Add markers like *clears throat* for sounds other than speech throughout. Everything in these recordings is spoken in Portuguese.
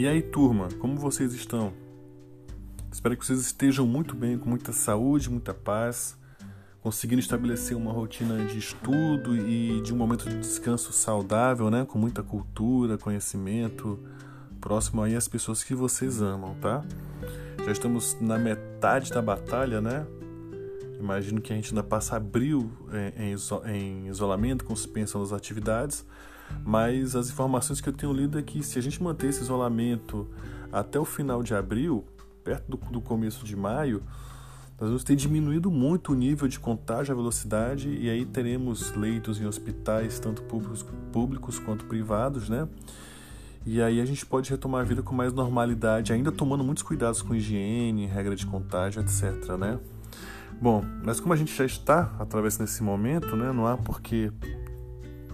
E aí, turma, como vocês estão? Espero que vocês estejam muito bem, com muita saúde, muita paz, conseguindo estabelecer uma rotina de estudo e de um momento de descanso saudável, né? Com muita cultura, conhecimento, próximo aí às pessoas que vocês amam, tá? Já estamos na metade da batalha, né? Imagino que a gente ainda passa abril em, em isolamento, com suspensão das atividades, mas as informações que eu tenho lido é que se a gente manter esse isolamento até o final de abril, perto do, do começo de maio, nós vamos ter diminuído muito o nível de contágio, a velocidade, e aí teremos leitos em hospitais, tanto públicos, públicos quanto privados, né? E aí a gente pode retomar a vida com mais normalidade, ainda tomando muitos cuidados com higiene, regra de contágio, etc, né? Bom, mas como a gente já está atravessando esse momento, né? Não há por que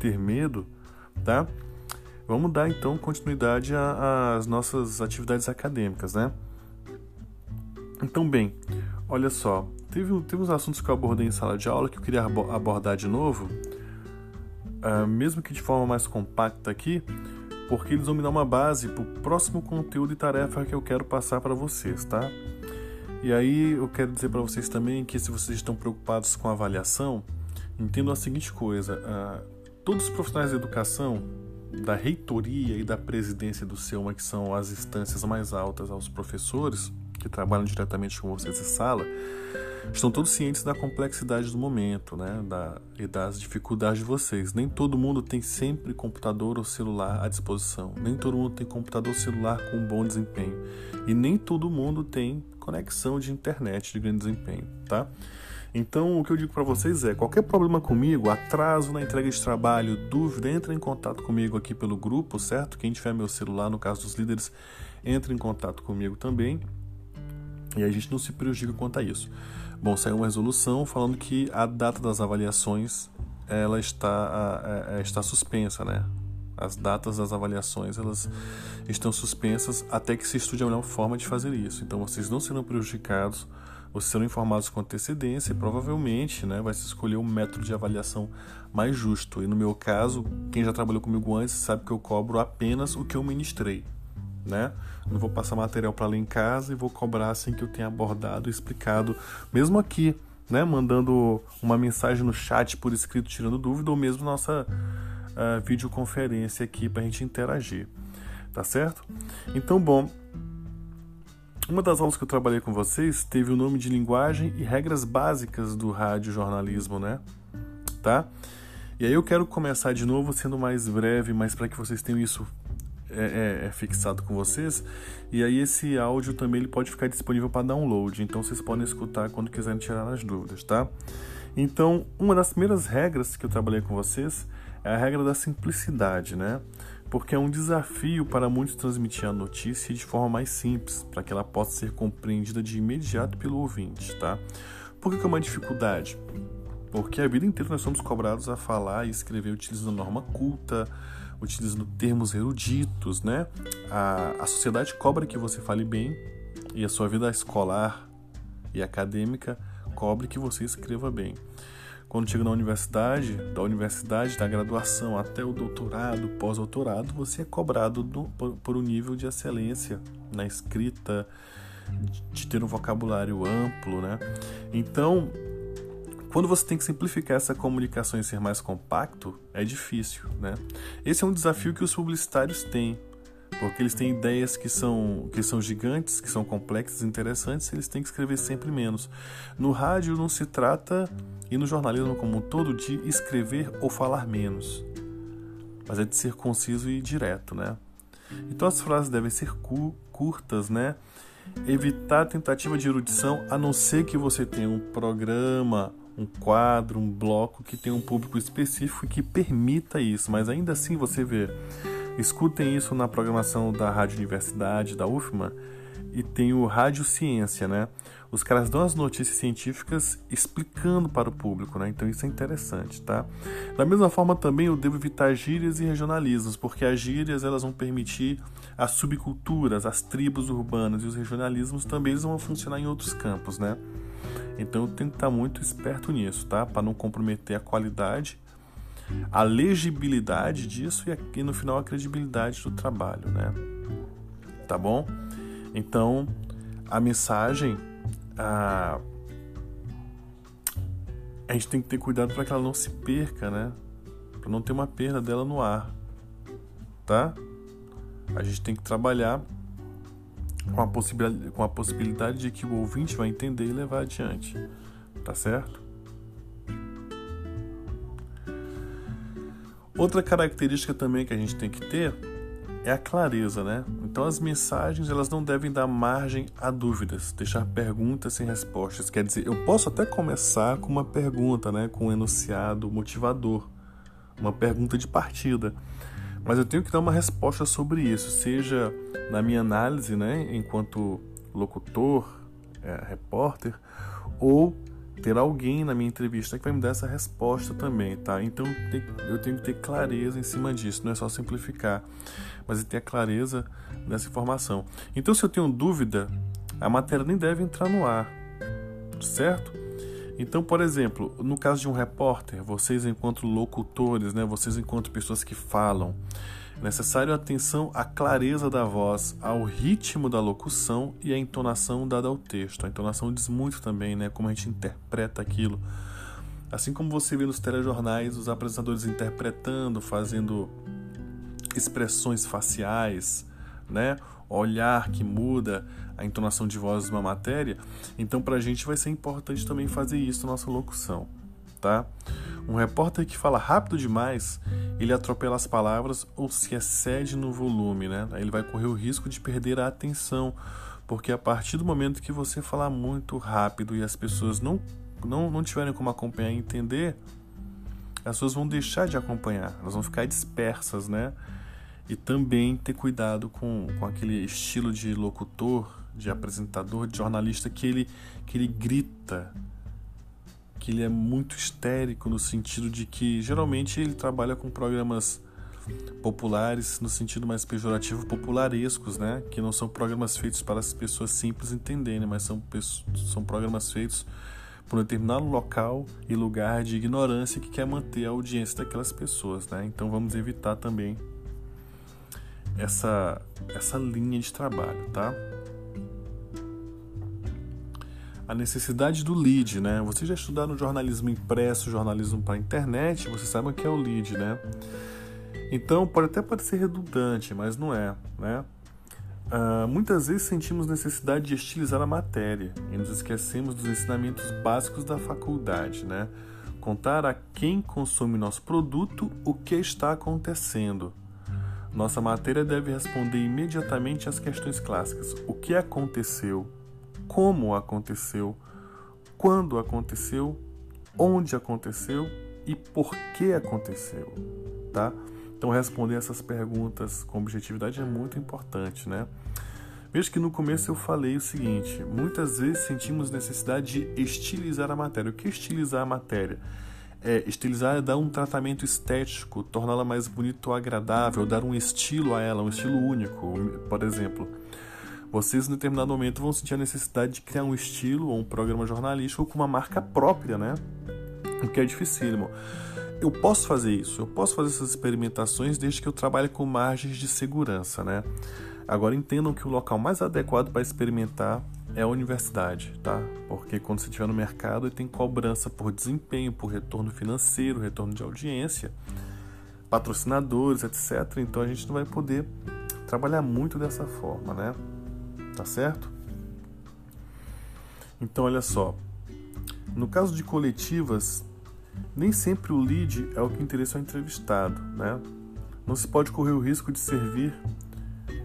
ter medo, tá? Vamos dar então continuidade às nossas atividades acadêmicas, né? Então, bem, olha só, teve, teve uns assuntos que eu abordei em sala de aula que eu queria abordar de novo, uh, mesmo que de forma mais compacta aqui, porque eles vão me dar uma base para o próximo conteúdo e tarefa que eu quero passar para vocês, tá? E aí eu quero dizer para vocês também que se vocês estão preocupados com avaliação, entendam a seguinte coisa: uh, todos os profissionais de educação, da reitoria e da presidência do SEUMA, que são as instâncias mais altas aos professores que trabalham diretamente com vocês em sala, estão todos cientes da complexidade do momento, né, da, e das dificuldades de vocês. Nem todo mundo tem sempre computador ou celular à disposição. Nem todo mundo tem computador ou celular com bom desempenho. E nem todo mundo tem conexão de internet de grande desempenho, tá? Então, o que eu digo para vocês é: qualquer problema comigo, atraso na entrega de trabalho, dúvida, entre em contato comigo aqui pelo grupo, certo? Quem tiver meu celular, no caso dos líderes, entre em contato comigo também. E a gente não se prejudica quanto a isso. Bom, saiu uma resolução falando que a data das avaliações ela está, a, a, está suspensa, né? As datas das avaliações elas estão suspensas até que se estude a melhor forma de fazer isso. Então vocês não serão prejudicados, vocês serão informados com antecedência e provavelmente né, vai se escolher um método de avaliação mais justo. E no meu caso, quem já trabalhou comigo antes sabe que eu cobro apenas o que eu ministrei né? Não vou passar material para ler em casa e vou cobrar assim que eu tenha abordado e explicado, mesmo aqui, né? Mandando uma mensagem no chat por escrito tirando dúvida ou mesmo nossa uh, videoconferência aqui para a gente interagir, tá certo? Então, bom, uma das aulas que eu trabalhei com vocês teve o nome de linguagem e regras básicas do rádio jornalismo, né? Tá? E aí eu quero começar de novo sendo mais breve, mas para que vocês tenham isso é, é, é, fixado com vocês. E aí esse áudio também ele pode ficar disponível para download, então vocês podem escutar quando quiserem tirar as dúvidas, tá? Então, uma das primeiras regras que eu trabalhei com vocês é a regra da simplicidade, né? Porque é um desafio para muitos transmitir a notícia de forma mais simples, para que ela possa ser compreendida de imediato pelo ouvinte, tá? Por que é uma dificuldade? Porque a vida inteira nós somos cobrados a falar e escrever utilizando norma culta, utilizando termos eruditos, né? A, a sociedade cobra que você fale bem e a sua vida escolar e acadêmica cobre que você escreva bem. Quando chega na universidade, da universidade, da graduação até o doutorado, pós-doutorado, você é cobrado do, por, por um nível de excelência na escrita, de ter um vocabulário amplo, né? Então, quando você tem que simplificar essa comunicação e ser mais compacto, é difícil, né? Esse é um desafio que os publicitários têm, porque eles têm ideias que são, que são gigantes, que são complexas, interessantes, eles têm que escrever sempre menos. No rádio não se trata, e no jornalismo como um todo, de escrever ou falar menos, mas é de ser conciso e direto, né? Então as frases devem ser curtas, né? Evitar tentativa de erudição, a não ser que você tenha um programa um quadro, um bloco que tem um público específico que permita isso, mas ainda assim você vê. Escutem isso na programação da Rádio Universidade, da UFMA, e tem o Rádio Ciência, né? Os caras dão as notícias científicas explicando para o público, né? Então isso é interessante, tá? Da mesma forma também eu devo evitar gírias e regionalismos, porque as gírias elas vão permitir as subculturas, as tribos urbanas e os regionalismos também eles vão funcionar em outros campos, né? Então eu tenho que estar muito esperto nisso, tá? Para não comprometer a qualidade, a legibilidade disso e, aqui, no final a credibilidade do trabalho, né? tá bom? Então, a mensagem, a, a gente tem que ter cuidado para que ela não se perca, né? Para não ter uma perda dela no ar, tá? A gente tem que trabalhar com a, possibilidade, com a possibilidade de que o ouvinte vai entender e levar adiante, tá certo? Outra característica também que a gente tem que ter é a clareza, né? Então as mensagens elas não devem dar margem a dúvidas, deixar perguntas sem respostas. Quer dizer, eu posso até começar com uma pergunta, né? Com um enunciado motivador, uma pergunta de partida, mas eu tenho que dar uma resposta sobre isso, seja na minha análise, né? Enquanto locutor, é, repórter, ou ter alguém na minha entrevista que vai me dar essa resposta também, tá? Então eu tenho que ter clareza em cima disso, não é só simplificar, mas ter a clareza nessa informação. Então se eu tenho dúvida, a matéria nem deve entrar no ar, certo? Então, por exemplo, no caso de um repórter, vocês enquanto locutores, né, vocês enquanto pessoas que falam, necessário atenção à clareza da voz, ao ritmo da locução e à entonação dada ao texto. A entonação diz muito também, né, como a gente interpreta aquilo. Assim como você vê nos telejornais os apresentadores interpretando, fazendo expressões faciais, né, olhar que muda a entonação de voz de uma matéria, então para a gente vai ser importante também fazer isso na nossa locução, tá? Um repórter que fala rápido demais, ele atropela as palavras ou se excede no volume, né? Ele vai correr o risco de perder a atenção, porque a partir do momento que você falar muito rápido e as pessoas não, não, não tiverem como acompanhar e entender, as pessoas vão deixar de acompanhar, elas vão ficar dispersas, né? E também ter cuidado com, com aquele estilo de locutor, de apresentador, de jornalista que ele, que ele grita, que ele é muito histérico no sentido de que geralmente ele trabalha com programas populares no sentido mais pejorativo, popularescos, né? Que não são programas feitos para as pessoas simples entenderem, mas são, são programas feitos por um determinado local e lugar de ignorância que quer manter a audiência daquelas pessoas, né? Então vamos evitar também essa essa linha de trabalho, tá? A necessidade do lead, né? Vocês já estudaram jornalismo impresso, jornalismo para internet, vocês sabem o que é o lead, né? Então pode até parecer redundante, mas não é, né? Uh, muitas vezes sentimos necessidade de estilizar a matéria e nos esquecemos dos ensinamentos básicos da faculdade, né? Contar a quem consome nosso produto o que está acontecendo. Nossa matéria deve responder imediatamente às questões clássicas: o que aconteceu, como aconteceu, quando aconteceu, onde aconteceu e por que aconteceu, tá? Então responder essas perguntas com objetividade é muito importante, né? Veja que no começo eu falei o seguinte: muitas vezes sentimos necessidade de estilizar a matéria. O que é estilizar a matéria? É, estilizar é dar um tratamento estético, torná-la mais bonita ou agradável, dar um estilo a ela, um estilo único. Por exemplo, vocês, em determinado momento, vão sentir a necessidade de criar um estilo ou um programa jornalístico com uma marca própria, né? O que é dificílimo. Eu posso fazer isso, eu posso fazer essas experimentações desde que eu trabalhe com margens de segurança, né? Agora entendam que o local mais adequado para experimentar é a universidade, tá? Porque quando você estiver no mercado, tem cobrança por desempenho, por retorno financeiro, retorno de audiência, patrocinadores, etc. Então a gente não vai poder trabalhar muito dessa forma, né? Tá certo? Então, olha só. No caso de coletivas, nem sempre o lead é o que interessa ao entrevistado, né? Não se pode correr o risco de servir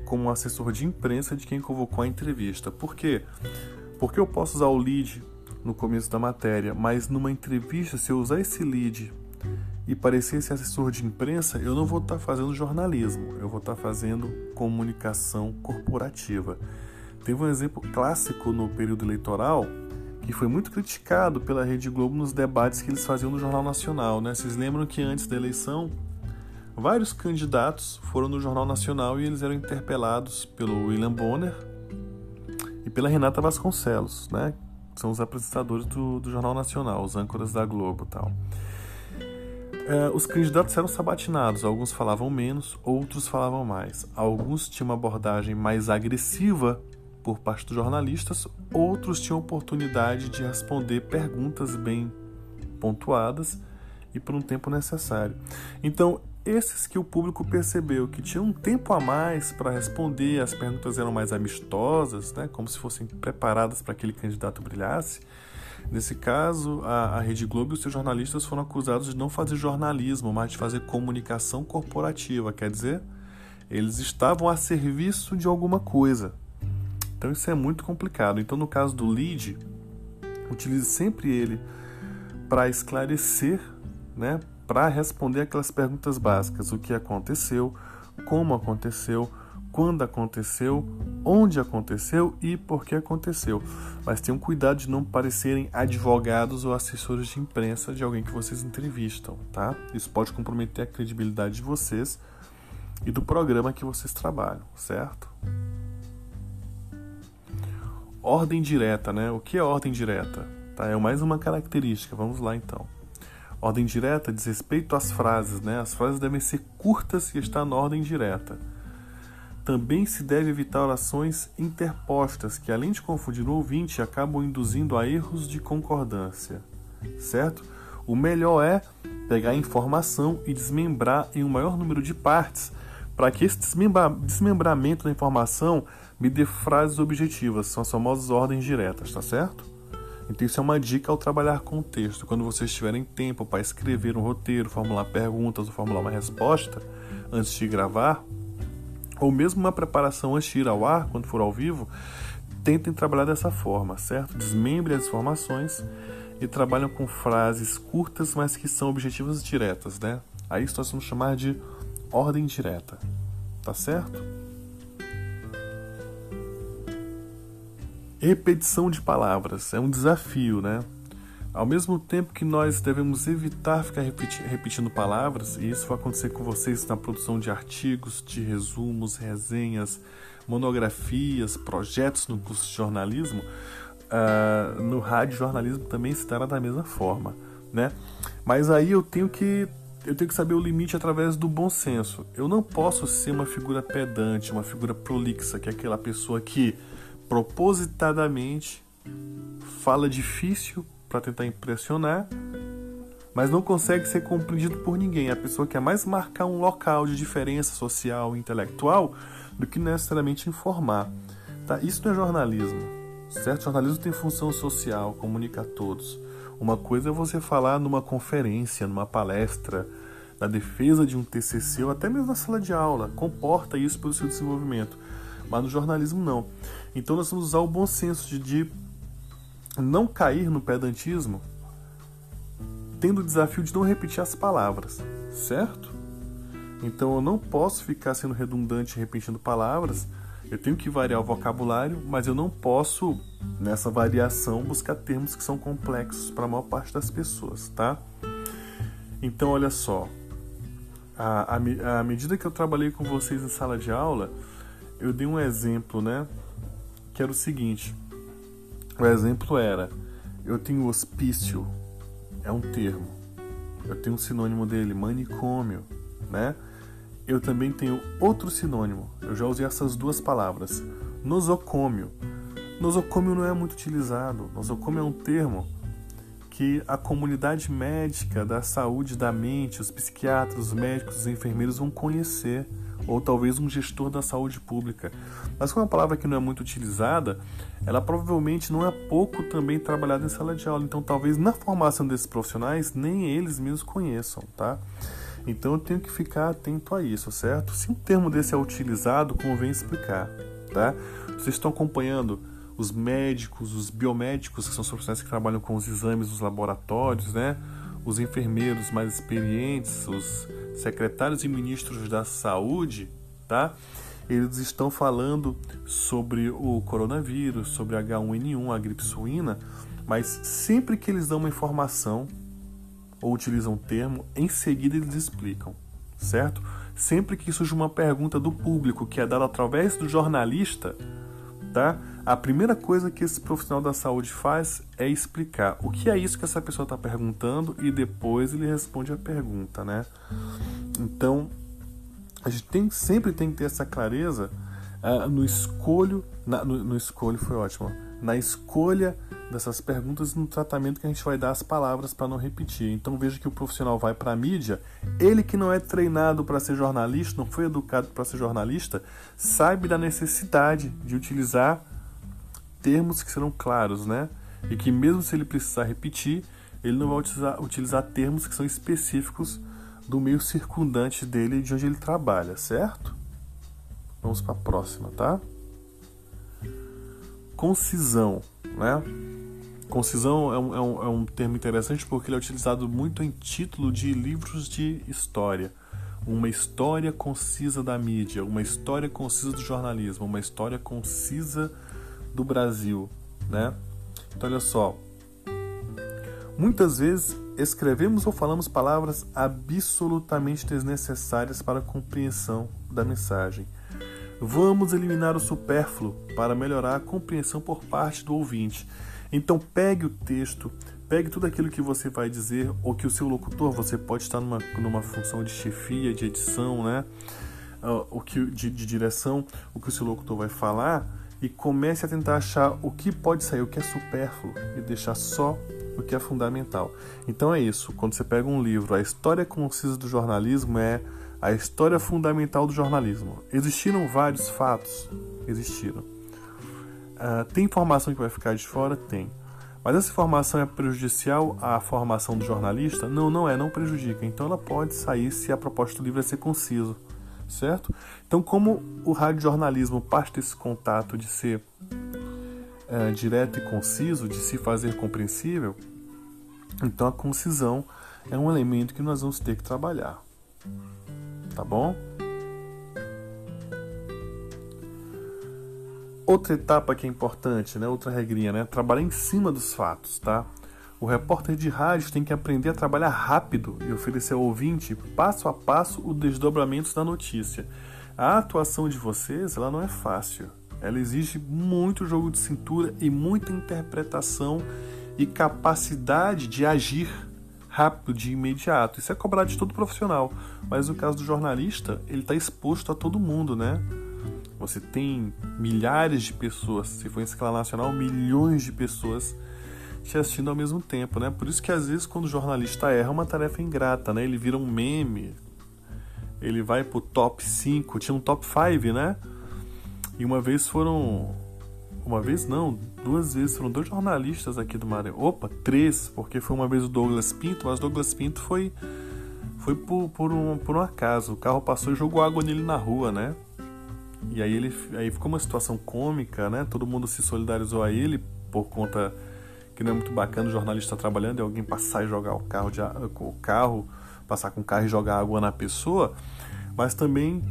como assessor de imprensa de quem convocou a entrevista. Por quê? Porque eu posso usar o lead no começo da matéria, mas numa entrevista, se eu usar esse lead e parecer esse assessor de imprensa, eu não vou estar fazendo jornalismo, eu vou estar fazendo comunicação corporativa. Teve um exemplo clássico no período eleitoral que foi muito criticado pela Rede Globo nos debates que eles faziam no Jornal Nacional. Né? Vocês lembram que antes da eleição, vários candidatos foram no Jornal Nacional e eles eram interpelados pelo William Bonner e pela Renata Vasconcelos, né? são os apresentadores do, do Jornal Nacional, os âncoras da Globo tal. é, os candidatos eram sabatinados, alguns falavam menos, outros falavam mais. Alguns tinham uma abordagem mais agressiva por parte dos jornalistas, outros tinham oportunidade de responder perguntas bem pontuadas e por um tempo necessário. Então, esses que o público percebeu que tinham um tempo a mais para responder, as perguntas eram mais amistosas, né, como se fossem preparadas para que aquele candidato brilhasse. Nesse caso, a, a Rede Globo e os seus jornalistas foram acusados de não fazer jornalismo, mas de fazer comunicação corporativa, quer dizer, eles estavam a serviço de alguma coisa. Então isso é muito complicado. Então, no caso do lead, utilize sempre ele para esclarecer, né, para responder aquelas perguntas básicas: o que aconteceu, como aconteceu, quando aconteceu, onde aconteceu e por que aconteceu. Mas tenham cuidado de não parecerem advogados ou assessores de imprensa de alguém que vocês entrevistam, tá? Isso pode comprometer a credibilidade de vocês e do programa que vocês trabalham, certo? Ordem direta, né? O que é ordem direta? Tá? É mais uma característica. Vamos lá então. Ordem direta diz respeito às frases, né? As frases devem ser curtas e estar na ordem direta. Também se deve evitar orações interpostas, que além de confundir o ouvinte, acabam induzindo a erros de concordância. Certo? O melhor é pegar a informação e desmembrar em um maior número de partes, para que esse desmembra desmembramento da informação me dê frases objetivas, são as famosas ordens diretas, tá certo? Então, isso é uma dica ao trabalhar com o texto. Quando vocês tiverem tempo para escrever um roteiro, formular perguntas ou formular uma resposta antes de gravar, ou mesmo uma preparação antes de ir ao ar, quando for ao vivo, tentem trabalhar dessa forma, certo? Desmembre as informações e trabalham com frases curtas, mas que são objetivas diretas, né? Aí isso nós vamos chamar de ordem direta, tá certo? Repetição de palavras é um desafio, né? Ao mesmo tempo que nós devemos evitar ficar repeti repetindo palavras, e isso vai acontecer com vocês na produção de artigos, de resumos, resenhas, monografias, projetos no curso de jornalismo, uh, no rádio jornalismo também se dará da mesma forma, né? Mas aí eu tenho que eu tenho que saber o limite através do bom senso. Eu não posso ser uma figura pedante, uma figura prolixa, que é aquela pessoa que propositadamente fala difícil para tentar impressionar, mas não consegue ser compreendido por ninguém. A pessoa quer mais marcar um local de diferença social e intelectual do que necessariamente informar. Tá? Isso não é jornalismo. Certo? Jornalismo tem função social, comunica a todos. Uma coisa é você falar numa conferência, numa palestra, na defesa de um TCC ou até mesmo na sala de aula. Comporta isso pelo seu desenvolvimento. Mas no jornalismo não. Então nós vamos usar o bom senso de, de não cair no pedantismo, tendo o desafio de não repetir as palavras, certo? Então eu não posso ficar sendo redundante repetindo palavras, eu tenho que variar o vocabulário, mas eu não posso, nessa variação, buscar termos que são complexos para a maior parte das pessoas, tá? Então olha só, à, à medida que eu trabalhei com vocês em sala de aula, eu dei um exemplo, né? Que era o seguinte: o exemplo era, eu tenho hospício, é um termo, eu tenho um sinônimo dele, manicômio, né? Eu também tenho outro sinônimo, eu já usei essas duas palavras, nosocômio. Nosocômio não é muito utilizado, nosocômio é um termo que a comunidade médica da saúde da mente, os psiquiatras, os médicos, os enfermeiros vão conhecer ou talvez um gestor da saúde pública. Mas como é uma palavra que não é muito utilizada, ela provavelmente não é pouco também trabalhada em sala de aula. Então, talvez na formação desses profissionais nem eles mesmos conheçam, tá? Então, eu tenho que ficar atento a isso, certo? Se um termo desse é utilizado, convém explicar, tá? Vocês estão acompanhando os médicos, os biomédicos, que são os profissionais que trabalham com os exames nos laboratórios, né? Os enfermeiros mais experientes, os secretários e ministros da saúde, tá? Eles estão falando sobre o coronavírus, sobre H1N1, a gripe suína, mas sempre que eles dão uma informação ou utilizam um termo, em seguida eles explicam, certo? Sempre que surge uma pergunta do público que é dada através do jornalista, tá? A primeira coisa que esse profissional da saúde faz é explicar o que é isso que essa pessoa está perguntando e depois ele responde a pergunta, né? Então, a gente tem, sempre tem que ter essa clareza uh, no escolho, na, no, no escolho foi ótimo, na escolha dessas perguntas no tratamento que a gente vai dar às palavras para não repetir. Então veja que o profissional vai para a mídia, ele que não é treinado para ser jornalista, não foi educado para ser jornalista, sabe da necessidade de utilizar termos que serão claros, né? E que mesmo se ele precisar repetir, ele não vai utilizar, utilizar termos que são específicos do meio circundante dele de onde ele trabalha, certo? Vamos para a próxima, tá? Concisão, né? Concisão é um, é, um, é um termo interessante porque ele é utilizado muito em título de livros de história. Uma história concisa da mídia, uma história concisa do jornalismo, uma história concisa do Brasil, né? Então olha só, muitas vezes escrevemos ou falamos palavras absolutamente desnecessárias para a compreensão da mensagem. Vamos eliminar o supérfluo para melhorar a compreensão por parte do ouvinte. Então pegue o texto, pegue tudo aquilo que você vai dizer, ou que o seu locutor, você pode estar numa, numa função de chefia, de edição, né? Uh, o que, de, de direção, o que o seu locutor vai falar, e comece a tentar achar o que pode sair, o que é supérfluo, e deixar só o que é fundamental. Então é isso, quando você pega um livro, a história concisa do jornalismo é a história fundamental do jornalismo. Existiram vários fatos? Existiram. Uh, tem informação que vai ficar de fora? Tem. Mas essa informação é prejudicial à formação do jornalista? Não, não é, não prejudica. Então ela pode sair se a proposta do livro é ser conciso, certo? Então, como o radiojornalismo parte desse contato de ser uh, direto e conciso, de se fazer compreensível, então a concisão é um elemento que nós vamos ter que trabalhar. Tá bom? Outra etapa que é importante, né? outra regrinha, né? trabalhar em cima dos fatos. Tá? O repórter de rádio tem que aprender a trabalhar rápido e oferecer ao ouvinte, passo a passo, o desdobramento da notícia. A atuação de vocês ela não é fácil. Ela exige muito jogo de cintura e muita interpretação e capacidade de agir rápido, de imediato. Isso é cobrado de todo profissional. Mas no caso do jornalista, ele está exposto a todo mundo, né? Você tem milhares de pessoas, se for em escala nacional, milhões de pessoas te assistindo ao mesmo tempo, né? Por isso que às vezes quando o jornalista erra é uma tarefa ingrata, né? Ele vira um meme, ele vai pro top 5, tinha um top 5, né? E uma vez foram uma vez não, duas vezes. Foram dois jornalistas aqui do Maranhão. Opa, três, porque foi uma vez o Douglas Pinto, mas Douglas Pinto foi, foi por, por, um, por um acaso. O carro passou e jogou água nele na rua, né? E aí ele aí ficou uma situação cômica, né? Todo mundo se solidarizou a ele por conta que não é muito bacana o jornalista trabalhando e alguém passar e jogar o carro de o carro, passar com o carro e jogar água na pessoa, mas também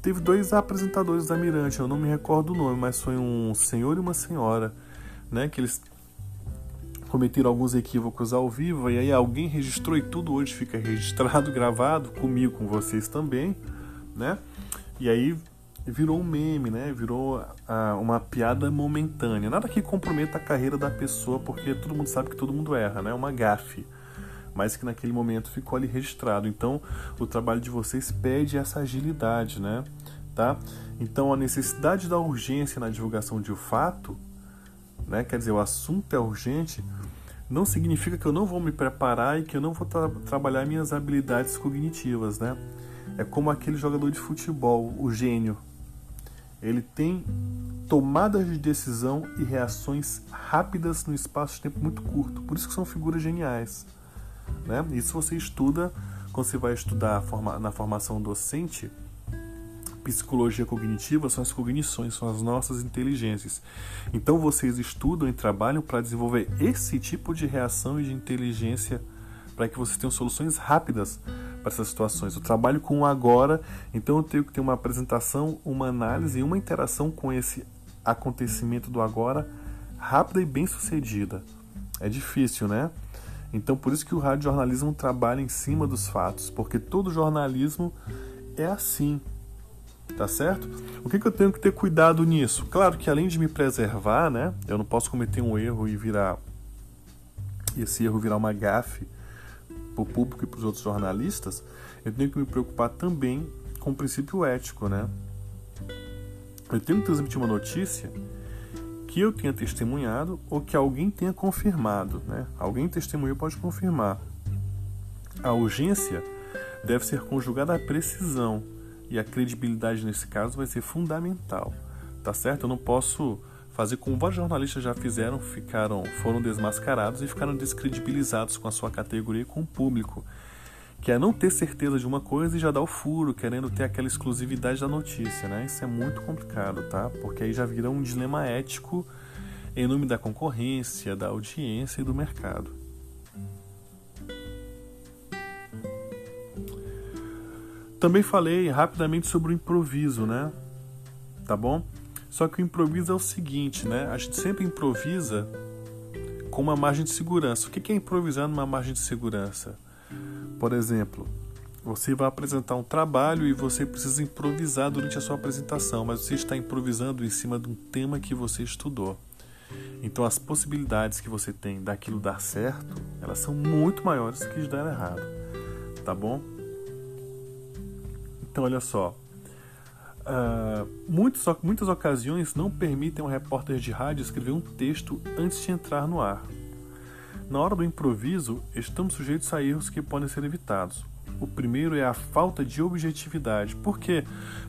teve dois apresentadores da Mirante, eu não me recordo o nome, mas foi um senhor e uma senhora, né, que eles cometeram alguns equívocos ao vivo e aí alguém registrou e tudo hoje fica registrado, *laughs* gravado comigo, com vocês também, né? E aí virou um meme, né? Virou ah, uma piada momentânea. Nada que comprometa a carreira da pessoa, porque todo mundo sabe que todo mundo erra, né? É uma gafe mas que naquele momento ficou ali registrado. Então, o trabalho de vocês pede essa agilidade, né? Tá? Então, a necessidade da urgência na divulgação de um fato, né? Quer dizer, o assunto é urgente, não significa que eu não vou me preparar e que eu não vou tra trabalhar minhas habilidades cognitivas, né? É como aquele jogador de futebol, o gênio. Ele tem tomadas de decisão e reações rápidas no espaço de tempo muito curto. Por isso que são figuras geniais. Né? Isso você estuda quando você vai estudar na formação docente. Psicologia cognitiva são as cognições, são as nossas inteligências. Então vocês estudam e trabalham para desenvolver esse tipo de reação e de inteligência para que vocês tenham soluções rápidas para essas situações. Eu trabalho com o agora, então eu tenho que ter uma apresentação, uma análise e uma interação com esse acontecimento do agora rápida e bem sucedida. É difícil, né? Então, por isso que o radiojornalismo trabalha em cima dos fatos, porque todo jornalismo é assim. Tá certo? O que, que eu tenho que ter cuidado nisso? Claro que além de me preservar, né? Eu não posso cometer um erro e virar. Esse erro virar uma gafe para o público e para os outros jornalistas. Eu tenho que me preocupar também com o princípio ético, né? Eu tenho que transmitir uma notícia que eu tenha testemunhado ou que alguém tenha confirmado, né? Alguém testemunhou pode confirmar. A urgência deve ser conjugada à precisão e a credibilidade nesse caso vai ser fundamental, tá certo? Eu não posso fazer como vários jornalistas já fizeram, ficaram, foram desmascarados e ficaram descredibilizados com a sua categoria e com o público, que é não ter certeza de uma coisa e já dar o furo, querendo ter aquela exclusividade da notícia, né? Isso é muito complicado, tá? Porque aí já vira um dilema ético em nome da concorrência, da audiência e do mercado. Também falei rapidamente sobre o improviso, né? Tá bom? Só que o improviso é o seguinte, né? A gente sempre improvisa com uma margem de segurança. O que é improvisar numa margem de segurança? Por exemplo, você vai apresentar um trabalho e você precisa improvisar durante a sua apresentação, mas você está improvisando em cima de um tema que você estudou. Então as possibilidades que você tem daquilo dar certo, elas são muito maiores que de dar errado. Tá bom? Então, olha só. Uh, muitos, muitas ocasiões não permitem um repórter de rádio escrever um texto antes de entrar no ar. Na hora do improviso, estamos sujeitos a erros que podem ser evitados. O primeiro é a falta de objetividade. Por quê?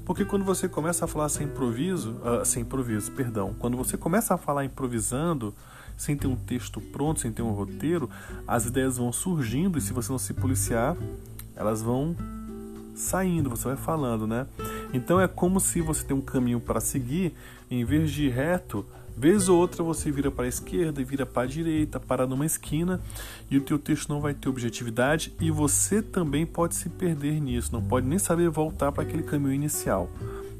Porque quando você começa a falar sem improviso, uh, sem improviso, perdão, quando você começa a falar improvisando, sem ter um texto pronto, sem ter um roteiro, as ideias vão surgindo e se você não se policiar, elas vão saindo, você vai falando, né? Então é como se você tem um caminho para seguir, em vez de ir reto, vez ou outra você vira para a esquerda e vira para a direita, para numa esquina, e o teu texto não vai ter objetividade e você também pode se perder nisso, não pode nem saber voltar para aquele caminho inicial.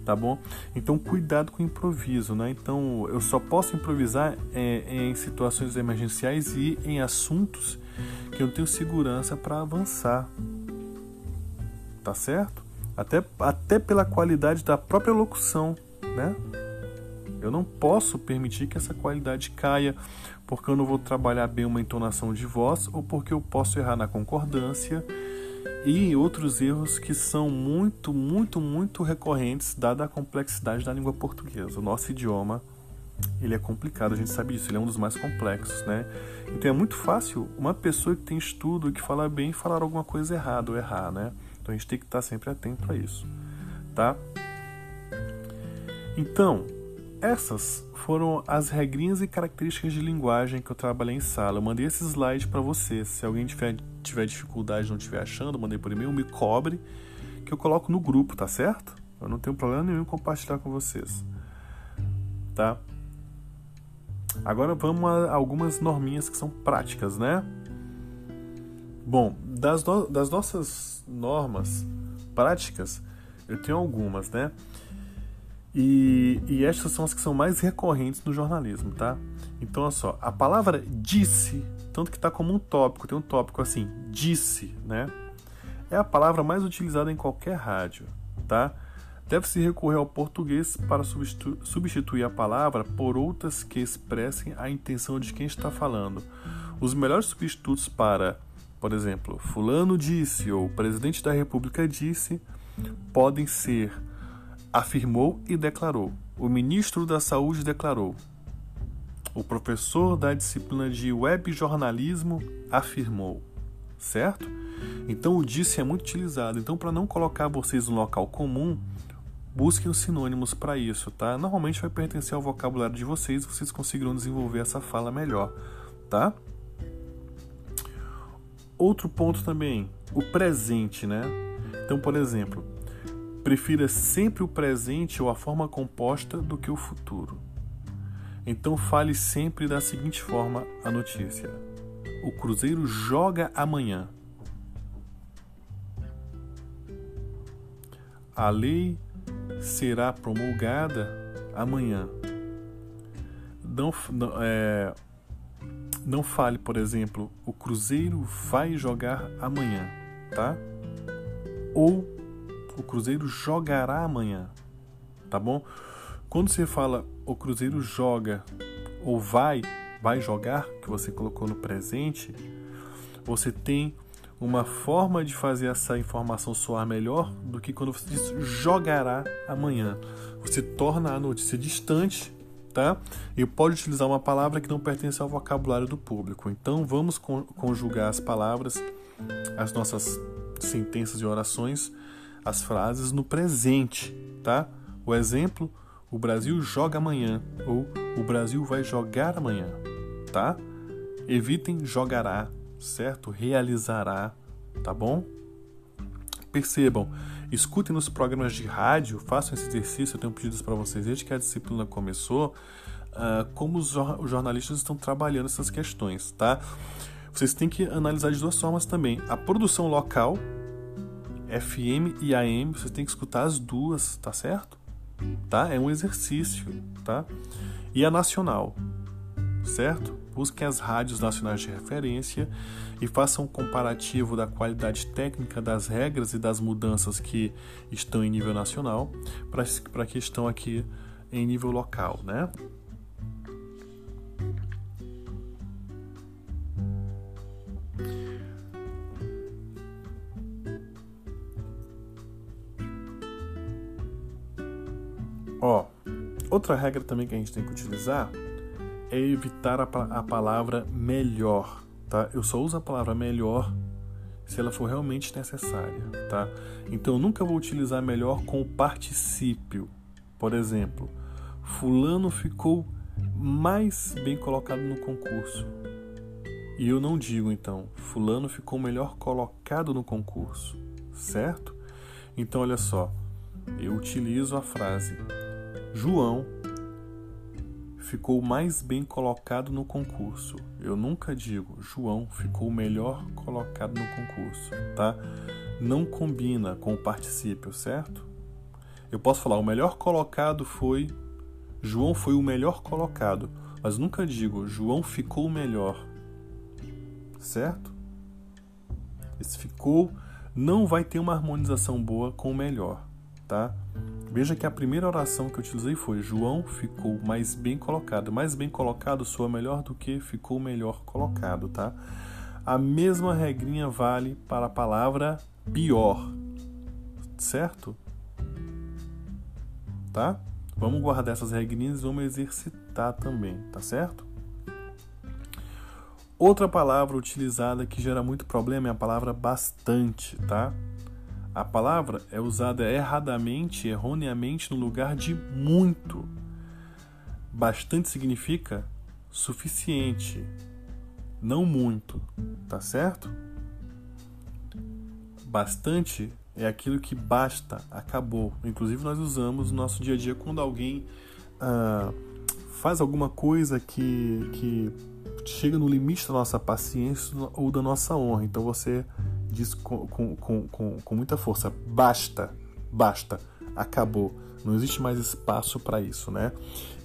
Tá bom? Então cuidado com o improviso, né? Então eu só posso improvisar é, em situações emergenciais e em assuntos que eu tenho segurança para avançar, tá certo? Até, até pela qualidade da própria locução, né? Eu não posso permitir que essa qualidade caia porque eu não vou trabalhar bem uma entonação de voz ou porque eu posso errar na concordância e outros erros que são muito, muito, muito recorrentes dada a complexidade da língua portuguesa. O nosso idioma, ele é complicado, a gente sabe isso, ele é um dos mais complexos, né? Então é muito fácil uma pessoa que tem estudo que fala bem falar alguma coisa errada ou errar, né? Então a gente tem que estar sempre atento a isso, tá? Então, essas foram as regrinhas e características de linguagem que eu trabalhei em sala. Eu mandei esse slide para você. Se alguém tiver, tiver dificuldade, não estiver achando, mandei por e-mail, me cobre, que eu coloco no grupo, tá certo? Eu não tenho problema nenhum em compartilhar com vocês, tá? Agora vamos a algumas norminhas que são práticas, né? Bom, das, no das nossas normas práticas, eu tenho algumas, né? E, e estas são as que são mais recorrentes no jornalismo, tá? Então, olha só, a palavra disse, tanto que está como um tópico, tem um tópico assim, disse, né? É a palavra mais utilizada em qualquer rádio, tá? Deve-se recorrer ao português para substituir a palavra por outras que expressem a intenção de quem está falando. Os melhores substitutos para por exemplo, Fulano disse ou o presidente da República disse, podem ser afirmou e declarou. O ministro da Saúde declarou. O professor da disciplina de web jornalismo afirmou. Certo? Então o disse é muito utilizado. Então, para não colocar vocês no local comum, busquem os sinônimos para isso, tá? Normalmente vai pertencer ao vocabulário de vocês, vocês conseguirão desenvolver essa fala melhor, tá? Outro ponto também, o presente, né? Então, por exemplo, prefira sempre o presente ou a forma composta do que o futuro. Então, fale sempre da seguinte forma a notícia: O Cruzeiro joga amanhã. A lei será promulgada amanhã. Não, é, não fale, por exemplo, o Cruzeiro vai jogar amanhã, tá? Ou o Cruzeiro jogará amanhã. tá bom? Quando você fala o Cruzeiro joga ou vai, vai jogar, que você colocou no presente, você tem uma forma de fazer essa informação soar melhor do que quando você diz jogará amanhã. Você torna a notícia distante, tá? E pode utilizar uma palavra que não pertence ao vocabulário do público. Então vamos conjugar as palavras, as nossas sentenças e orações, as frases no presente, tá? O exemplo, o Brasil joga amanhã ou o Brasil vai jogar amanhã, tá? Evitem jogará, certo? Realizará, tá bom? Percebam, escutem nos programas de rádio, façam esse exercício, eu tenho pedidos para vocês desde que a disciplina começou, uh, como os jornalistas estão trabalhando essas questões, tá? Vocês têm que analisar de duas formas também. A produção local, FM e AM, vocês têm que escutar as duas, tá certo? Tá? É um exercício, tá? E a nacional, certo? Busquem as rádios nacionais de referência e façam um comparativo da qualidade técnica das regras e das mudanças que estão em nível nacional para que estão aqui em nível local, né? Ó, outra regra também que a gente tem que utilizar é evitar a, a palavra melhor, tá? Eu só uso a palavra melhor se ela for realmente necessária, tá? Então eu nunca vou utilizar melhor com o particípio. Por exemplo, fulano ficou mais bem colocado no concurso. E eu não digo então, fulano ficou melhor colocado no concurso, certo? Então olha só, eu utilizo a frase João ficou mais bem colocado no concurso. Eu nunca digo João ficou melhor colocado no concurso, tá? Não combina com o particípio, certo? Eu posso falar o melhor colocado foi João foi o melhor colocado, mas nunca digo João ficou melhor. Certo? Esse ficou não vai ter uma harmonização boa com o melhor, tá? Veja que a primeira oração que eu utilizei foi João ficou mais bem colocado. Mais bem colocado soa melhor do que ficou melhor colocado, tá? A mesma regrinha vale para a palavra pior, certo? Tá? Vamos guardar essas regrinhas e vamos exercitar também, tá certo? Outra palavra utilizada que gera muito problema é a palavra bastante, tá? A palavra é usada erradamente, erroneamente no lugar de muito. Bastante significa suficiente, não muito, tá certo? Bastante é aquilo que basta, acabou. Inclusive nós usamos no nosso dia a dia quando alguém ah, faz alguma coisa que, que chega no limite da nossa paciência ou da nossa honra. Então você diz com, com, com, com muita força: basta, basta, acabou. Não existe mais espaço para isso, né?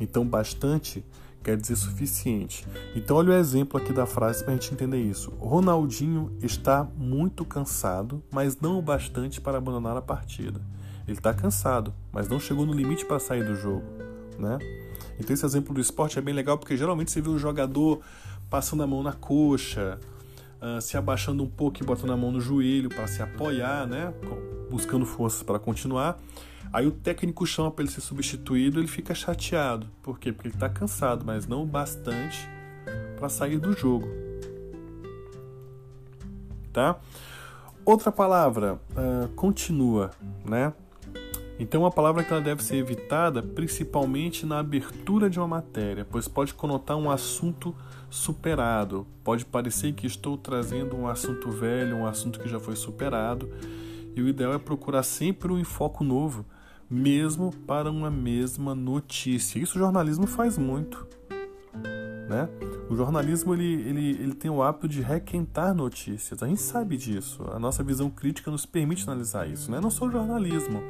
Então, bastante quer dizer suficiente. Então, olha o exemplo aqui da frase para a gente entender isso. Ronaldinho está muito cansado, mas não o bastante para abandonar a partida. Ele está cansado, mas não chegou no limite para sair do jogo, né? Então, esse exemplo do esporte é bem legal porque geralmente você vê o jogador passando a mão na coxa, uh, se abaixando um pouco e botando a mão no joelho para se apoiar, né? buscando forças para continuar. Aí o técnico chama para ele ser substituído, ele fica chateado. Por quê? Porque ele está cansado, mas não o bastante para sair do jogo. Tá? Outra palavra, uh, continua, né? Então, uma palavra que ela deve ser evitada principalmente na abertura de uma matéria, pois pode conotar um assunto superado. Pode parecer que estou trazendo um assunto velho, um assunto que já foi superado, e o ideal é procurar sempre um enfoque novo, mesmo para uma mesma notícia. Isso o jornalismo faz muito. Né? O jornalismo ele, ele, ele tem o hábito de requentar notícias. A gente sabe disso. A nossa visão crítica nos permite analisar isso. Né? Não só o jornalismo.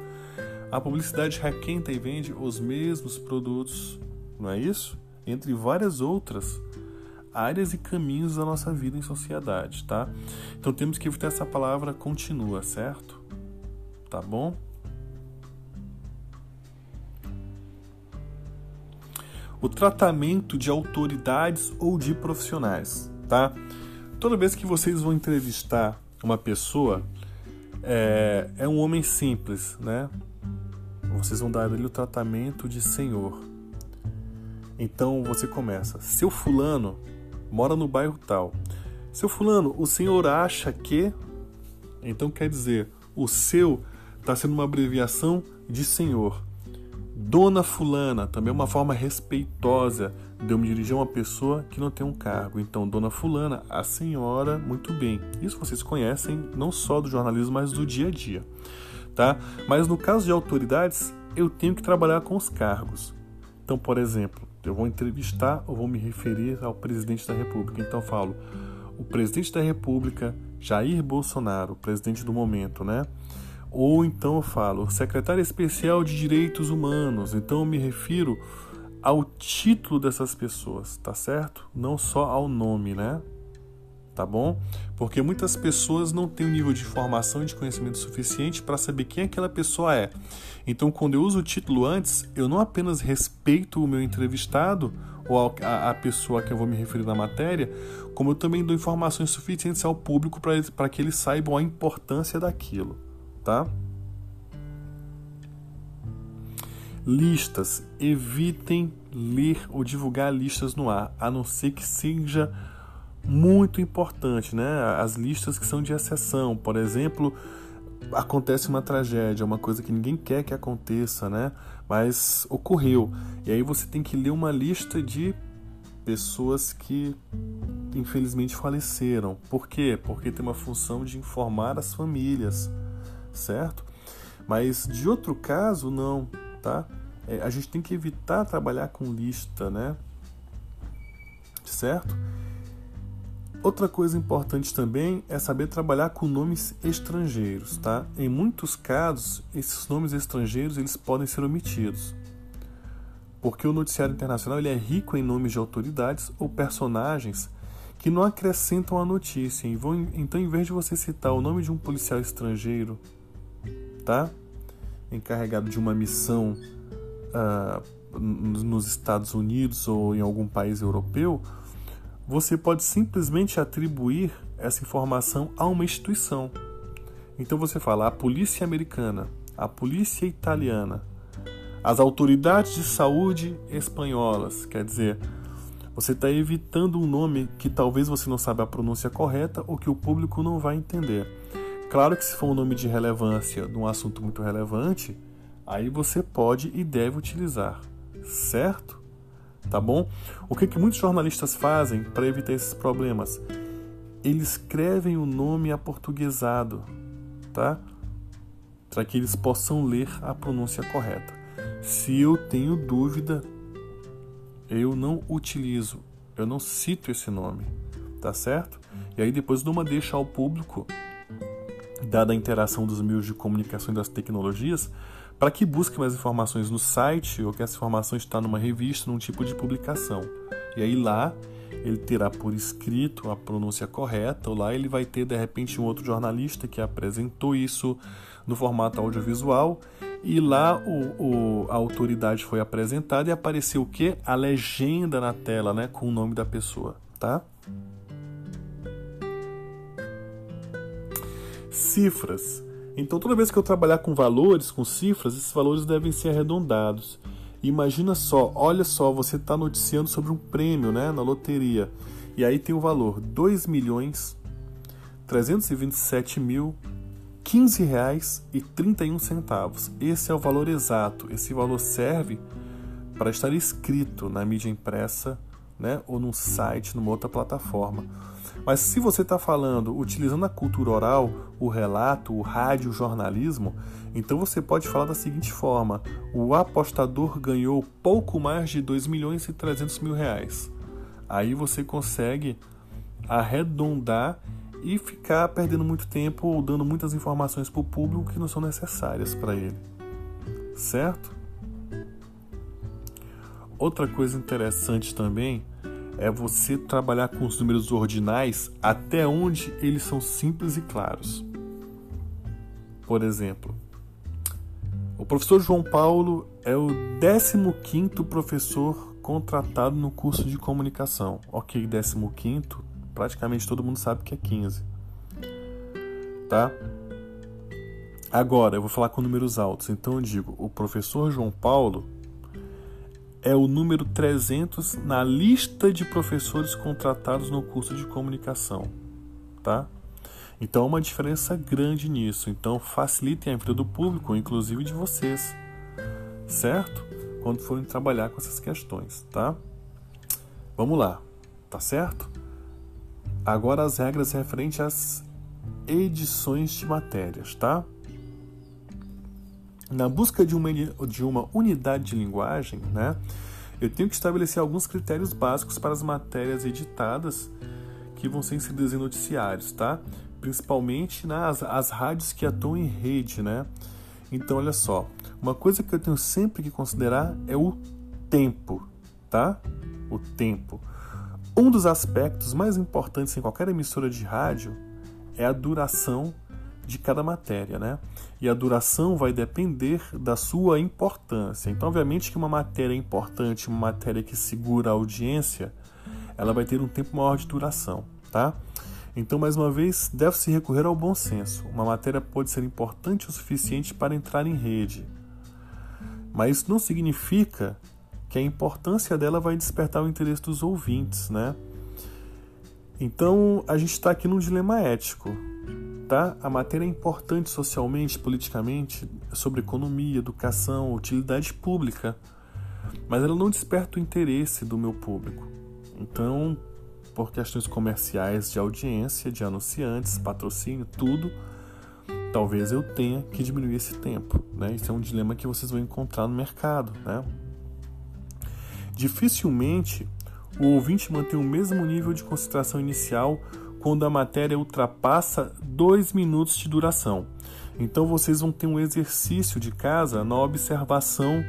A publicidade requenta e vende os mesmos produtos, não é isso? Entre várias outras áreas e caminhos da nossa vida em sociedade, tá? Então temos que evitar essa palavra continua, certo? Tá bom? o tratamento de autoridades ou de profissionais, tá? Toda vez que vocês vão entrevistar uma pessoa, é, é um homem simples, né? Vocês vão dar ele o tratamento de senhor. Então você começa, seu fulano mora no bairro tal. Seu fulano, o senhor acha que então quer dizer, o seu está sendo uma abreviação de senhor. Dona Fulana, também é uma forma respeitosa de eu me dirigir a uma pessoa que não tem um cargo. Então, Dona Fulana, a senhora, muito bem. Isso vocês conhecem não só do jornalismo, mas do dia a dia. Tá? Mas no caso de autoridades, eu tenho que trabalhar com os cargos. Então, por exemplo, eu vou entrevistar ou vou me referir ao presidente da República. Então, eu falo: o presidente da República, Jair Bolsonaro, presidente do momento, né? Ou então eu falo, secretário especial de direitos humanos. Então eu me refiro ao título dessas pessoas, tá certo? Não só ao nome, né? Tá bom? Porque muitas pessoas não têm o um nível de formação e de conhecimento suficiente para saber quem aquela pessoa é. Então, quando eu uso o título antes, eu não apenas respeito o meu entrevistado, ou a, a pessoa a que eu vou me referir na matéria, como eu também dou informações suficientes ao público para que eles saibam a importância daquilo, tá? Listas. Evitem ler ou divulgar listas no ar, a não ser que seja muito importante, né? As listas que são de exceção, por exemplo, acontece uma tragédia, uma coisa que ninguém quer que aconteça, né? Mas ocorreu. E aí você tem que ler uma lista de pessoas que infelizmente faleceram. Por quê? Porque tem uma função de informar as famílias, certo? Mas de outro caso, não, tá? É, a gente tem que evitar trabalhar com lista, né? Certo? Outra coisa importante também é saber trabalhar com nomes estrangeiros, tá? Em muitos casos, esses nomes estrangeiros eles podem ser omitidos, porque o noticiário internacional ele é rico em nomes de autoridades ou personagens que não acrescentam a notícia. Então, em vez de você citar o nome de um policial estrangeiro, tá? Encarregado de uma missão uh, nos Estados Unidos ou em algum país europeu, você pode simplesmente atribuir essa informação a uma instituição. Então você fala a polícia americana, a polícia italiana, as autoridades de saúde espanholas. Quer dizer, você está evitando um nome que talvez você não saiba a pronúncia correta ou que o público não vai entender. Claro que se for um nome de relevância, de um assunto muito relevante, aí você pode e deve utilizar, certo? Tá bom? O que, que muitos jornalistas fazem para evitar esses problemas? Eles escrevem o nome aportuguesado, tá? Para que eles possam ler a pronúncia correta. Se eu tenho dúvida, eu não utilizo, eu não cito esse nome, tá certo? E aí depois dou uma deixa ao público, dada a interação dos meios de comunicação e das tecnologias, para que busque mais informações no site ou que essa informação está numa revista, num tipo de publicação. E aí lá ele terá por escrito a pronúncia correta, ou lá ele vai ter de repente um outro jornalista que apresentou isso no formato audiovisual, e lá o, o, a autoridade foi apresentada e apareceu o que? A legenda na tela, né, com o nome da pessoa, tá? Cifras. Então, toda vez que eu trabalhar com valores, com cifras, esses valores devem ser arredondados. Imagina só, olha só, você está noticiando sobre um prêmio né, na loteria. E aí tem o valor: 2 milhões 327 mil 15 reais e 31 centavos. Esse é o valor exato. Esse valor serve para estar escrito na mídia impressa né, ou num site, numa outra plataforma. Mas se você está falando utilizando a cultura oral, o relato, o rádio, o jornalismo, então você pode falar da seguinte forma: o apostador ganhou pouco mais de 2 milhões e 300 mil reais. Aí você consegue arredondar e ficar perdendo muito tempo ou dando muitas informações para o público que não são necessárias para ele. Certo? Outra coisa interessante também é você trabalhar com os números ordinais até onde eles são simples e claros. Por exemplo, o professor João Paulo é o 15º professor contratado no curso de comunicação. Ok, 15, praticamente todo mundo sabe que é 15. Tá? Agora, eu vou falar com números altos. Então eu digo, o professor João Paulo é o número 300 na lista de professores contratados no curso de comunicação, tá? Então há uma diferença grande nisso. Então facilitem a vida do público, inclusive de vocês, certo? Quando forem trabalhar com essas questões, tá? Vamos lá, tá certo? Agora as regras referentes às edições de matérias, tá? Na busca de uma, de uma unidade de linguagem, né, eu tenho que estabelecer alguns critérios básicos para as matérias editadas que vão ser inseridas em noticiários, tá? Principalmente nas as rádios que atuam em rede, né? Então, olha só, uma coisa que eu tenho sempre que considerar é o tempo, tá? O tempo. Um dos aspectos mais importantes em qualquer emissora de rádio é a duração de cada matéria, né? E a duração vai depender da sua importância. Então, obviamente que uma matéria importante, uma matéria que segura a audiência, ela vai ter um tempo maior de duração, tá? Então, mais uma vez, deve-se recorrer ao bom senso. Uma matéria pode ser importante o suficiente para entrar em rede, mas isso não significa que a importância dela vai despertar o interesse dos ouvintes, né? Então, a gente está aqui num dilema ético A matéria é importante socialmente, politicamente, sobre economia, educação, utilidade pública, mas ela não desperta o interesse do meu público. Então, por questões comerciais de audiência, de anunciantes, patrocínio, tudo, talvez eu tenha que diminuir esse tempo, né? Isso é um dilema que vocês vão encontrar no mercado, né? Dificilmente o ouvinte mantém o mesmo nível de concentração inicial quando a matéria ultrapassa dois minutos de duração. Então vocês vão ter um exercício de casa na observação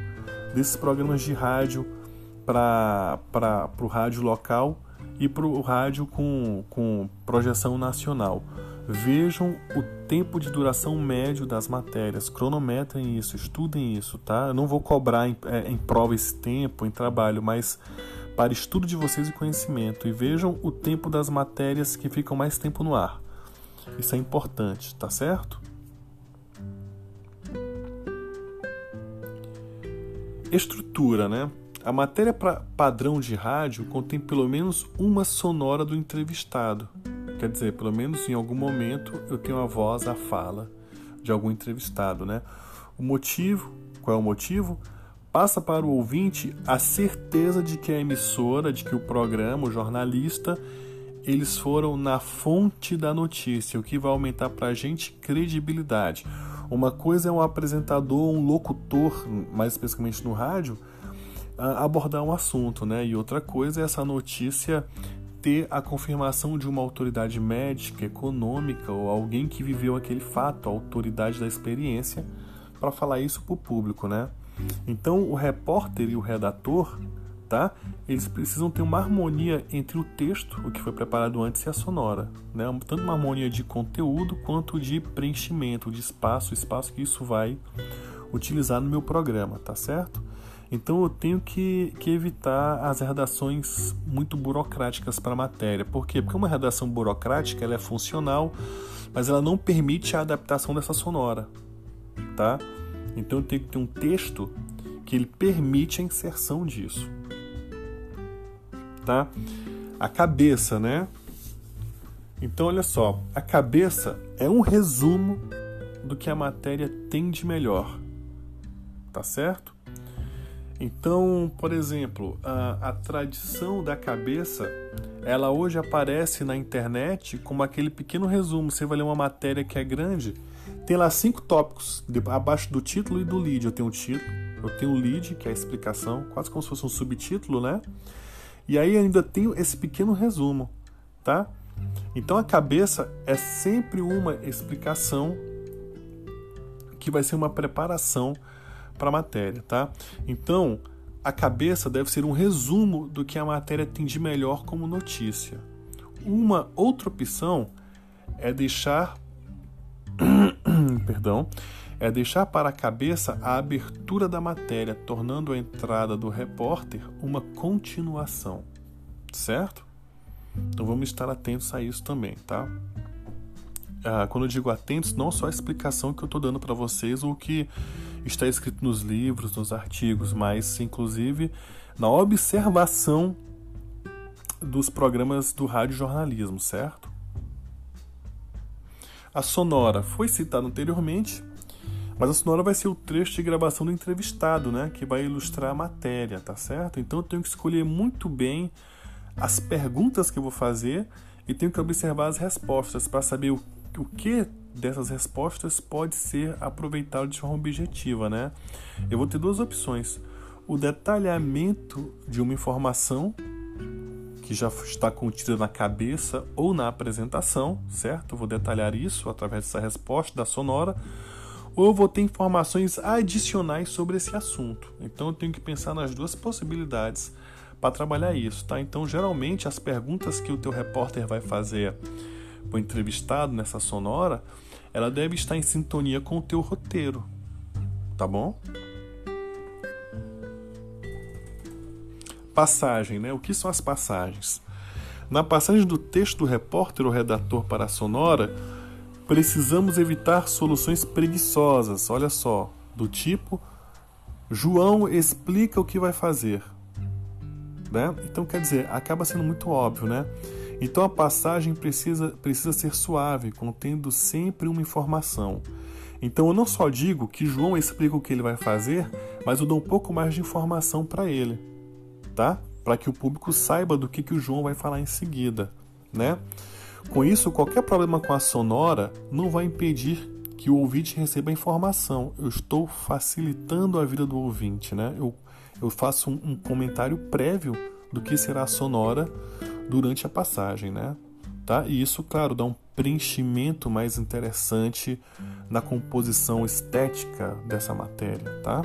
desses programas de rádio para o rádio local e para o rádio com, com projeção nacional. Vejam o tempo de duração médio das matérias, cronometrem isso, estudem isso, tá? Eu não vou cobrar em, é, em prova esse tempo, em trabalho, mas para estudo de vocês e conhecimento e vejam o tempo das matérias que ficam mais tempo no ar. Isso é importante, tá certo? Estrutura, né? A matéria pra, padrão de rádio contém pelo menos uma sonora do entrevistado. Quer dizer, pelo menos em algum momento eu tenho a voz, a fala de algum entrevistado, né? O motivo, qual é o motivo? Passa para o ouvinte a certeza de que a emissora, de que o programa, o jornalista, eles foram na fonte da notícia, o que vai aumentar para a gente credibilidade. Uma coisa é um apresentador, um locutor, mais especificamente no rádio, abordar um assunto, né? E outra coisa é essa notícia ter a confirmação de uma autoridade médica, econômica ou alguém que viveu aquele fato, a autoridade da experiência, para falar isso para o público, né? Então, o repórter e o redator, tá? Eles precisam ter uma harmonia entre o texto, o que foi preparado antes, e a sonora, né? Tanto uma harmonia de conteúdo quanto de preenchimento, de espaço, espaço que isso vai utilizar no meu programa, tá certo? Então eu tenho que, que evitar as redações muito burocráticas para a matéria. Por quê? Porque uma redação burocrática ela é funcional, mas ela não permite a adaptação dessa sonora, tá? Então tem que ter um texto que ele permite a inserção disso. Tá? A cabeça, né? Então olha só, a cabeça é um resumo do que a matéria tem de melhor. Tá certo? Então, por exemplo, a, a tradição da cabeça, ela hoje aparece na internet como aquele pequeno resumo. Você vai ler uma matéria que é grande, tem lá cinco tópicos abaixo do título e do lead. Eu tenho o título, eu tenho o lead, que é a explicação, quase como se fosse um subtítulo, né? E aí ainda tenho esse pequeno resumo, tá? Então a cabeça é sempre uma explicação que vai ser uma preparação para a matéria, tá? Então a cabeça deve ser um resumo do que a matéria tem de melhor como notícia. Uma outra opção é deixar *clears throat* perdão, é deixar para a cabeça a abertura da matéria, tornando a entrada do repórter uma continuação. Certo? Então vamos estar atentos a isso também, tá? Ah, quando eu digo atentos, não só a explicação que eu estou dando para vocês, ou o que está escrito nos livros, nos artigos, mas inclusive na observação dos programas do rádio jornalismo, certo? A sonora foi citada anteriormente, mas a sonora vai ser o trecho de gravação do entrevistado, né, que vai ilustrar a matéria, tá certo? Então eu tenho que escolher muito bem as perguntas que eu vou fazer e tenho que observar as respostas para saber o, o que dessas respostas pode ser aproveitado de forma objetiva, né? Eu vou ter duas opções: o detalhamento de uma informação que já está contida na cabeça ou na apresentação, certo? Eu vou detalhar isso através dessa resposta da sonora, ou vou ter informações adicionais sobre esse assunto. Então eu tenho que pensar nas duas possibilidades para trabalhar isso, tá? Então, geralmente as perguntas que o teu repórter vai fazer para o entrevistado nessa sonora, ela deve estar em sintonia com o teu roteiro, tá bom? Passagem, né? O que são as passagens? Na passagem do texto do repórter ou redator para a sonora, precisamos evitar soluções preguiçosas, olha só, do tipo João explica o que vai fazer. Né? Então, quer dizer, acaba sendo muito óbvio, né? Então a passagem precisa, precisa ser suave, contendo sempre uma informação. Então eu não só digo que João explica o que ele vai fazer, mas eu dou um pouco mais de informação para ele tá? Para que o público saiba do que, que o João vai falar em seguida, né? Com isso, qualquer problema com a sonora não vai impedir que o ouvinte receba a informação. Eu estou facilitando a vida do ouvinte, né? Eu, eu faço um, um comentário prévio do que será a sonora durante a passagem, né? Tá? E isso, claro, dá um preenchimento mais interessante na composição estética dessa matéria, tá?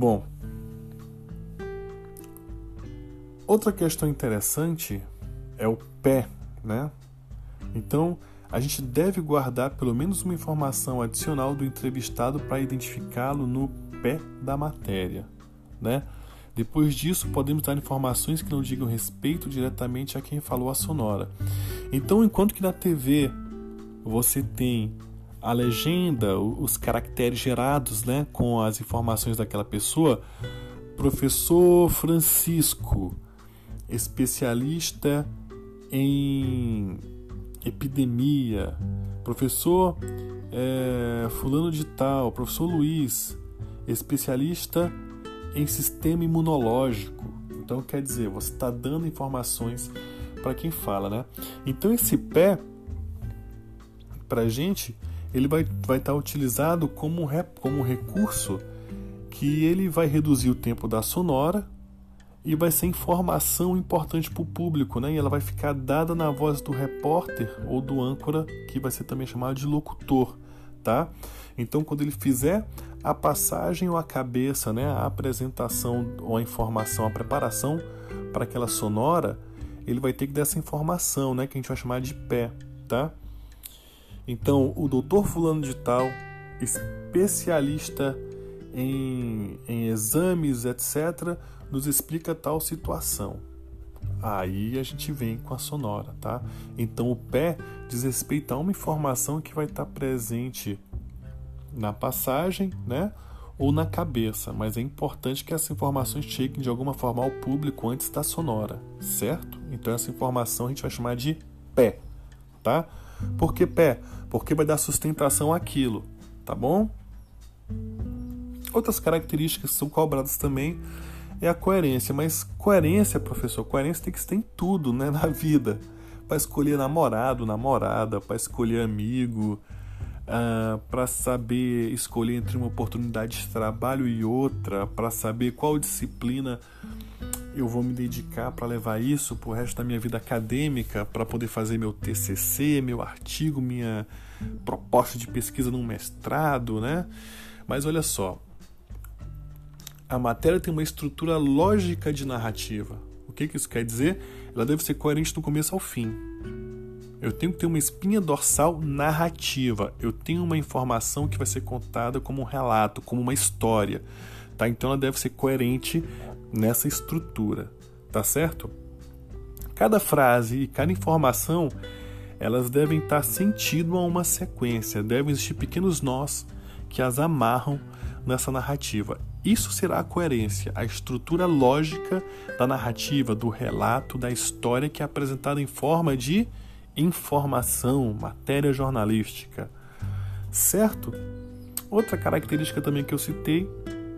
Bom, outra questão interessante é o pé, né? Então, a gente deve guardar pelo menos uma informação adicional do entrevistado para identificá-lo no pé da matéria, né? Depois disso, podemos dar informações que não digam respeito diretamente a quem falou a sonora. Então, enquanto que na TV você tem a legenda, os caracteres gerados né, com as informações daquela pessoa. Professor Francisco, especialista em epidemia. Professor é, Fulano de Tal, professor Luiz, especialista em sistema imunológico. Então, quer dizer, você está dando informações para quem fala, né? Então, esse pé, para gente, ele vai estar vai tá utilizado como, como recurso que ele vai reduzir o tempo da sonora e vai ser informação importante para o público, né? E ela vai ficar dada na voz do repórter ou do âncora, que vai ser também chamado de locutor, tá? Então, quando ele fizer a passagem ou a cabeça, né, a apresentação ou a informação, a preparação para aquela sonora, ele vai ter que dar essa informação, né, que a gente vai chamar de pé, tá? Então, o doutor Fulano de Tal, especialista em, em exames, etc., nos explica tal situação. Aí a gente vem com a sonora, tá? Então, o pé diz respeito a uma informação que vai estar presente na passagem, né? Ou na cabeça, mas é importante que essas informações cheguem de alguma forma ao público antes da sonora, certo? Então, essa informação a gente vai chamar de pé, tá? Por que pé? Porque vai dar sustentação àquilo, tá bom? Outras características que são cobradas também é a coerência, mas coerência, professor, coerência tem que ter em tudo, né, *laughs* na vida. Para escolher namorado, namorada, para escolher amigo, uh, ah, para saber escolher entre uma oportunidade de trabalho e outra, para saber qual disciplina eu vou me dedicar para levar isso para o resto da minha vida acadêmica, para poder fazer meu TCC, meu artigo, minha proposta de pesquisa num mestrado, né? Mas olha só, a matéria tem uma estrutura lógica de narrativa. O que, que isso quer dizer? Ela deve ser coerente do começo ao fim. Eu tenho que ter uma espinha dorsal narrativa. Eu tenho uma informação que vai ser contada como um relato, como uma história. Tá? Então ela deve ser coerente nessa estrutura. Tá certo? Cada frase e cada informação elas devem estar sentido a uma sequência, devem existir pequenos nós que as amarram nessa narrativa. Isso será a coerência, a estrutura lógica da narrativa, do relato, da história que é apresentada em forma de informação, matéria jornalística. Certo? Outra característica também que eu citei,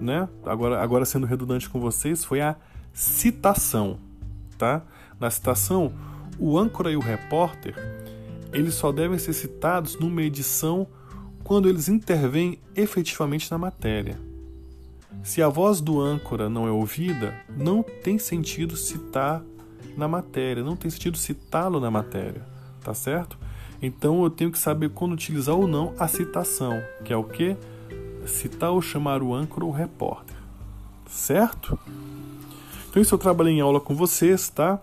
né? Agora, agora sendo redundante com vocês, foi a citação, tá? Na citação, o âncora e o repórter eles só devem ser citados numa edição quando eles intervêm efetivamente na matéria. Se a voz do âncora não é ouvida, não tem sentido citar na matéria, não tem sentido citá-lo na matéria, tá certo? Então eu tenho que saber quando utilizar ou não a citação, que é o que? Citar ou chamar o âncora ou repórter, certo? Então isso eu trabalhei em aula com vocês, tá?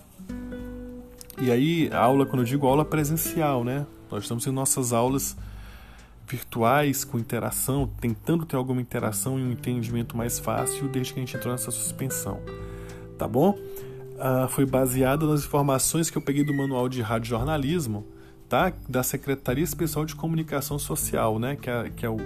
E aí, aula, quando eu digo aula presencial, né? Nós estamos em nossas aulas virtuais, com interação, tentando ter alguma interação e um entendimento mais fácil desde que a gente entrou nessa suspensão. Tá bom? Uh, foi baseado nas informações que eu peguei do manual de rádio jornalismo, tá? Da Secretaria Especial de Comunicação Social, né? Que é, que é o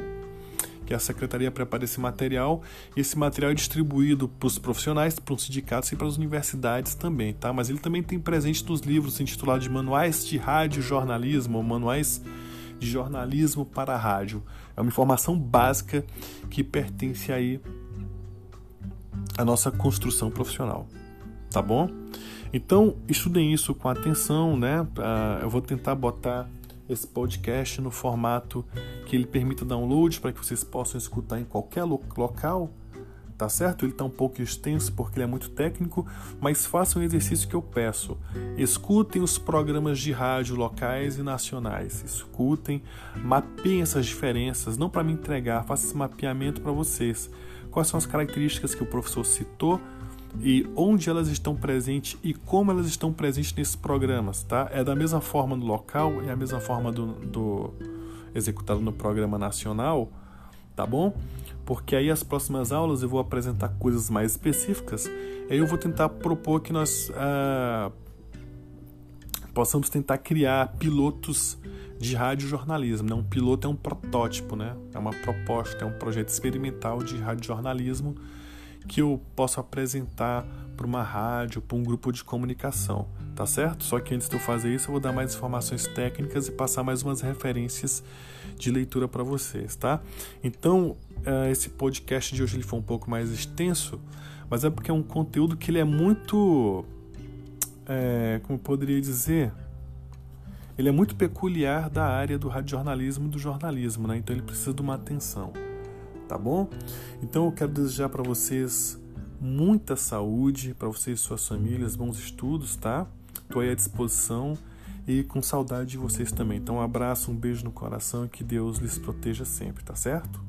que a secretaria prepara esse material e esse material é distribuído para os profissionais, para os sindicatos e para as universidades também, tá? Mas ele também tem presente nos livros intitulados de Manuais de Rádio Jornalismo, ou Manuais de Jornalismo para a Rádio. É uma informação básica que pertence aí à nossa construção profissional, tá bom? Então, estudem isso com atenção, né? Uh, eu vou tentar botar esse podcast no formato que ele permita download para que vocês possam escutar em qualquer lo local, tá certo? Ele está um pouco extenso porque ele é muito técnico, mas façam o exercício que eu peço. Escutem os programas de rádio locais e nacionais. Escutem, mapeiem essas diferenças, não para me entregar, faça esse mapeamento para vocês. Quais são as características que o professor citou e onde elas estão presentes e como elas estão presentes nesses programas, tá? É da mesma forma no local, é a mesma forma do, do executado no programa nacional, tá bom? Porque aí as próximas aulas eu vou apresentar coisas mais específicas, aí eu vou tentar propor que nós ah, possamos tentar criar pilotos de radiojornalismo. Né? Um piloto é um protótipo, né? é uma proposta, é um projeto experimental de radiojornalismo jornalismo que eu posso apresentar para uma rádio, para um grupo de comunicação, tá certo? Só que antes de eu fazer isso, eu vou dar mais informações técnicas e passar mais umas referências de leitura para vocês, tá? Então, uh, esse podcast de hoje ele foi um pouco mais extenso, mas é porque é um conteúdo que ele é muito, é, como eu poderia dizer, ele é muito peculiar da área do radiojornalismo e do jornalismo, né? Então ele precisa de uma atenção tá bom? Então eu quero desejar para vocês muita saúde, para vocês e suas famílias, bons estudos, tá? Estou aí à disposição e com saudade de vocês também. Então um abraço, um beijo no coração e que Deus lhes proteja sempre, tá certo?